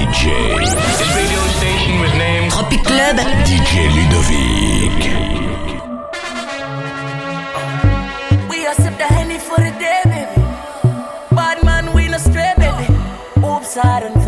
DJ. This radio station was named Tropic Club. DJ Ludovick. We are sip the for the day, baby. Bad man, we no stray, baby. Oops, I don't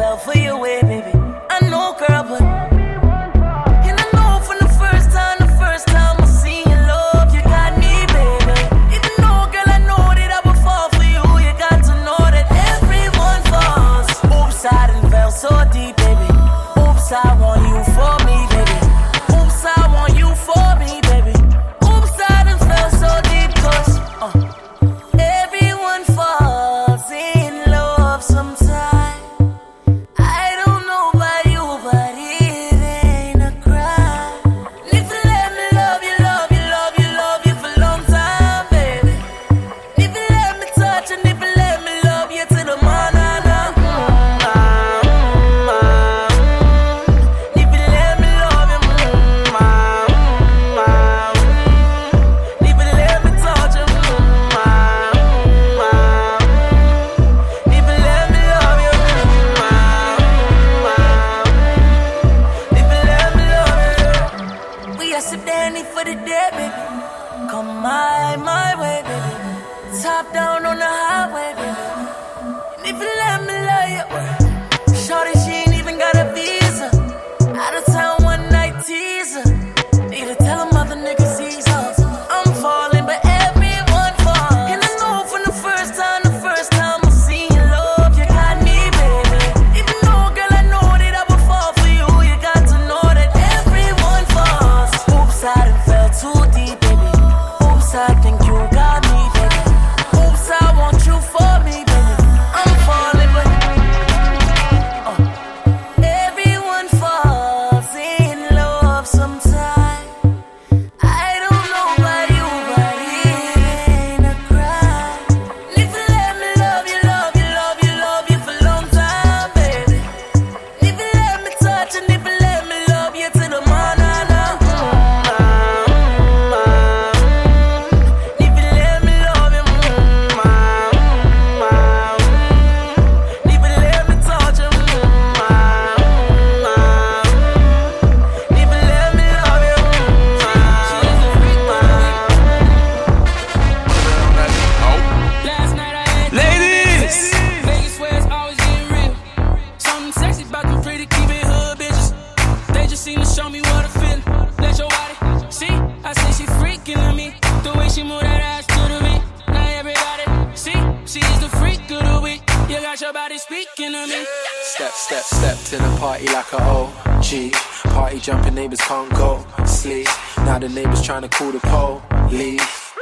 me? Step, step, stepped in a party like a OG. Party jumping neighbors can't go sleep. Now the neighbors trying to call the police.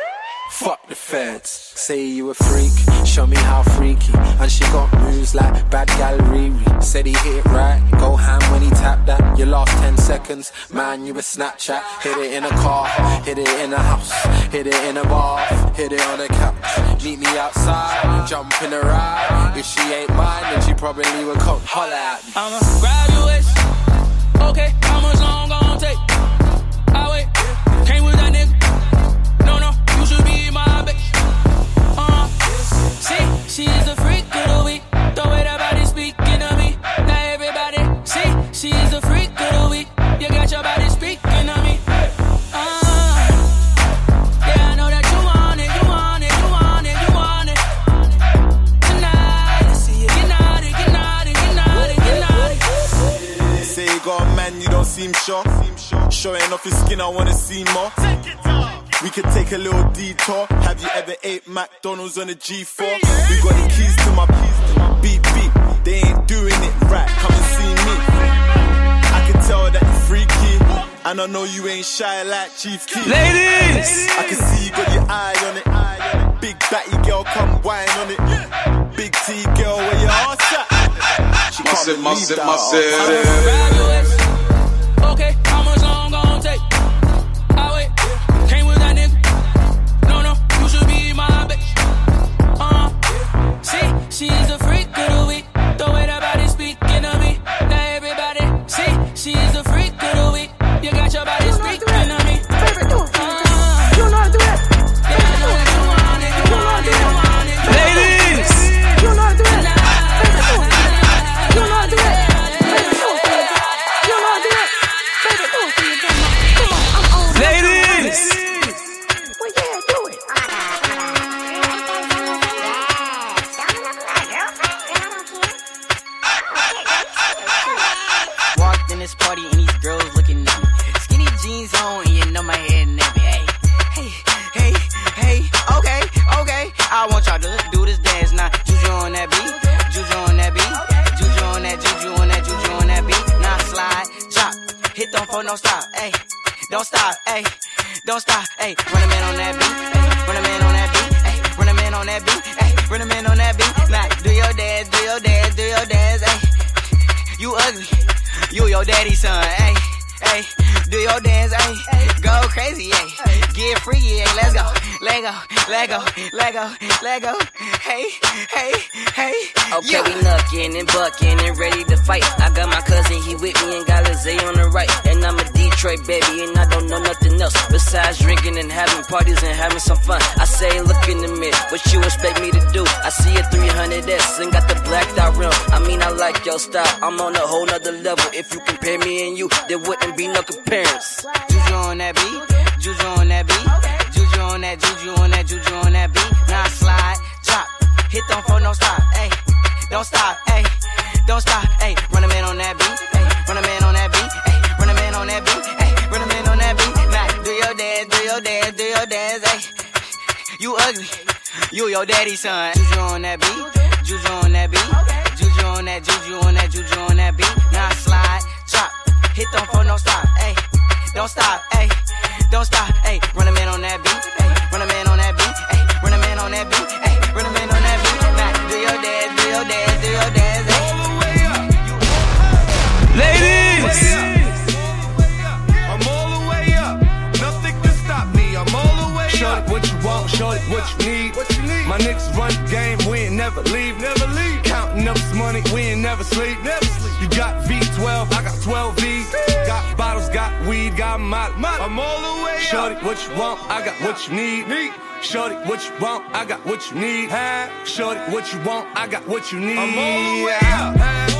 Fuck the feds. Say you a freak, show me how freaky. And she got moves like bad gallery. Said he hit it right, go ham when he seconds. Man, you a Snapchat. Hit it in a car, hit it in a house, hit it in a bar, hit it on a couch. Meet me outside, jump in a ride. If she ain't mine, then she probably would come holler at me. I'm a graduation. Okay, how much long gonna take? I wait. Came with that nigga. off his skin, I wanna see more. We could take a little detour. Have you ever ate McDonald's on a G4? We got the keys to my beep beep. They ain't doing it right. Come and see me. I can tell that you're freaky, and I know you ain't shy like Chief Keef. Ladies, I can see you got your eye on it. Big batty girl, come whine on it. Big T girl, where your ass at? She can't believe that. Ayy. Don't stop, ayy. Don't stop, ayy. Run a man on that beat, ayy. Run a man on that beat, ayy. Run a man on that beat, ayy. Run a man on that beat. Now, do your dance, do your dance, do your dance, ayy. You ugly, you your daddy's son, ayy. Hey, do your dance, ayy. Go crazy, ayy. Get free, ayy. Let's go. Let go, let go, let go, let go. Hey, hey, hey. Okay, yeah. we knuckin' and buckin' and ready to fight. I got my cousin, he with me and got Lizzie on the right. And I'm a Detroit baby and I don't know nothing else besides drinking and having parties and having some fun. I say, look in the mirror, what you expect me to do? I see a 300S and got the blacked out rim. I mean, I like your style. I'm on a whole nother level. If you compare me and you, there wouldn't be no comparison. Juju on that beat, Juju on that beat, Juju on that, Juju on that, Juju on that beat. Now slide, drop, hit them for no stop, ayy. Don't stop, ayy. Don't stop, ayy. Dance, do your dance, ayy. You ugly, you your daddy's son. Juju on that beat, Juju on that beat, Juju on that, Juju on that, Juju on that beat. Now slide, drop, hit them for no stop, ayy. Don't stop, ayy. Don't stop, ayy. Run a man on that beat, ayy. Run a man on that beat, ayy. Run a man on that beat, ayy. Run a man on that beat. Now do your dance, do your dance, do your dance, ayy. Ladies! Niggas run the game, we ain't never leave. Never leave. Counting up this money, we ain't never sleep. Never sleep. You got V12, I got 12 V's. Got bottles, got weed, got molly. I'm all the way Shorty, up. what you want, I got what you need. Need. Shorty, what you want, I got what you need. Huh? Shorty, what you want, I got what you need. I'm all the way up.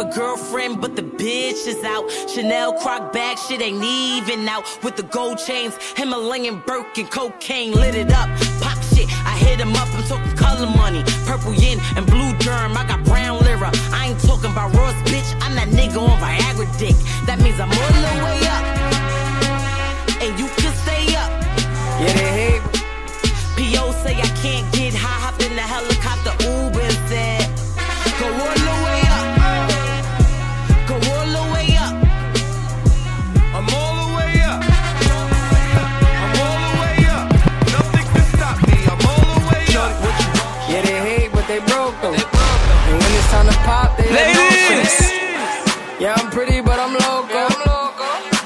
have a girlfriend, but the bitch is out. Chanel croc bag, shit ain't even out. With the gold chains, Himalayan Birkin, cocaine lit it up. Pop shit, I hit him up. I'm talking color money, purple yin and blue germ. I got brown lira. I ain't talking about Ross, bitch. I'm that nigga on Viagra dick. Broke though. And when it's time to pop, they Ladies! Yeah, I'm pretty, but I'm local.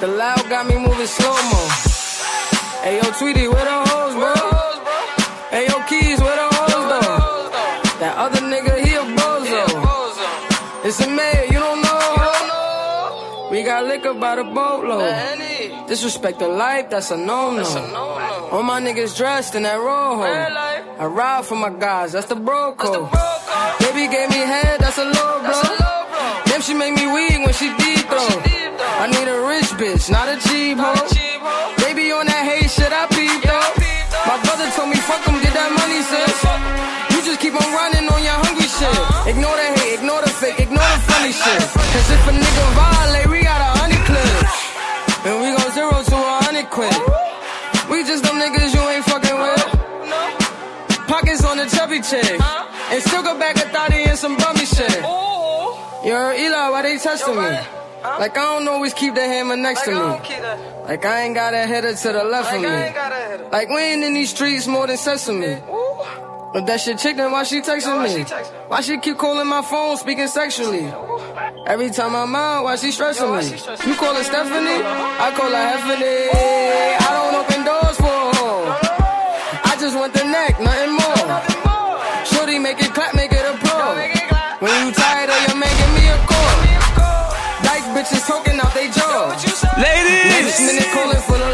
The loud got me moving slow mo. Hey yo, Tweety, where the hoes, bro? Hey yo, Keys, where the hoes though? That other nigga, he a bozo. It's a mayor, you don't know. We got liquor by the boatload. Disrespect the life, that's a no-no. All my niggas dressed in that rojo. I ride for my guys, that's the bro code. Baby gave me head, that's a low blow. Damn, she make me weak when she deep throw. I need a rich bitch, not a cheap hoe. Baby on that hate shit, I peep though. My brother told me fuck him, get that money, sis. You just keep on running on your hungry shit. Ignore the hate, ignore the fake, ignore the funny shit. Cause if a nigga violate, check. Huh? And still go back a thotty and some bummy shit. Ooh. Yo, Eli, why they testing me? Huh? Like I don't always keep that hammer next like to me. Like I ain't got a header to the left like of me. Like we ain't in these streets more than sesame. Ooh. But that shit chicken, why she texting me? Why she keep calling my phone, speaking sexually? Ooh. Every time I'm out, why she stressing Yo, why she stressing me? You call her Stephanie, I call her Heffany. I don't open doors for her. I just want the neck, nothing more booty, make it clap, make it a pro. When you tired of you making me a call. Dice bitches talking out they jaw. Ladies! ladies, minute calling for the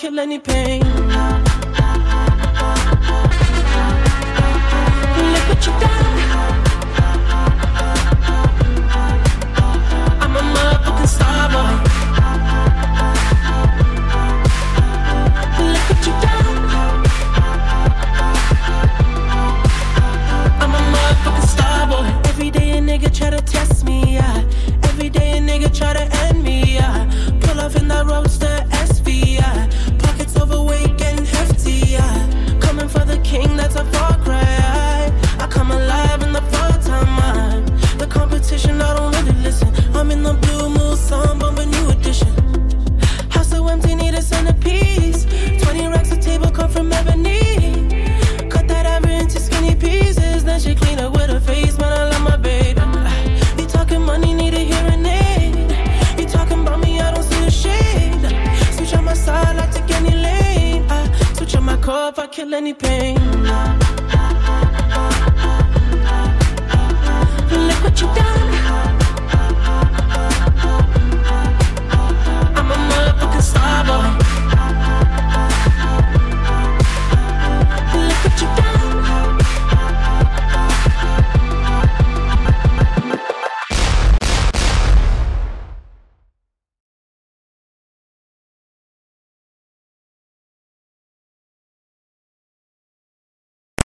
kill any pain. Look what you got. centerpiece. 20 racks a table from ebony. Cut that ivory into skinny pieces. Then she clean up with her face, man. I love my baby. You money, need. You me, I don't see a. Switch on my side, any lane. Switch on my I kill any pain. Look what you done.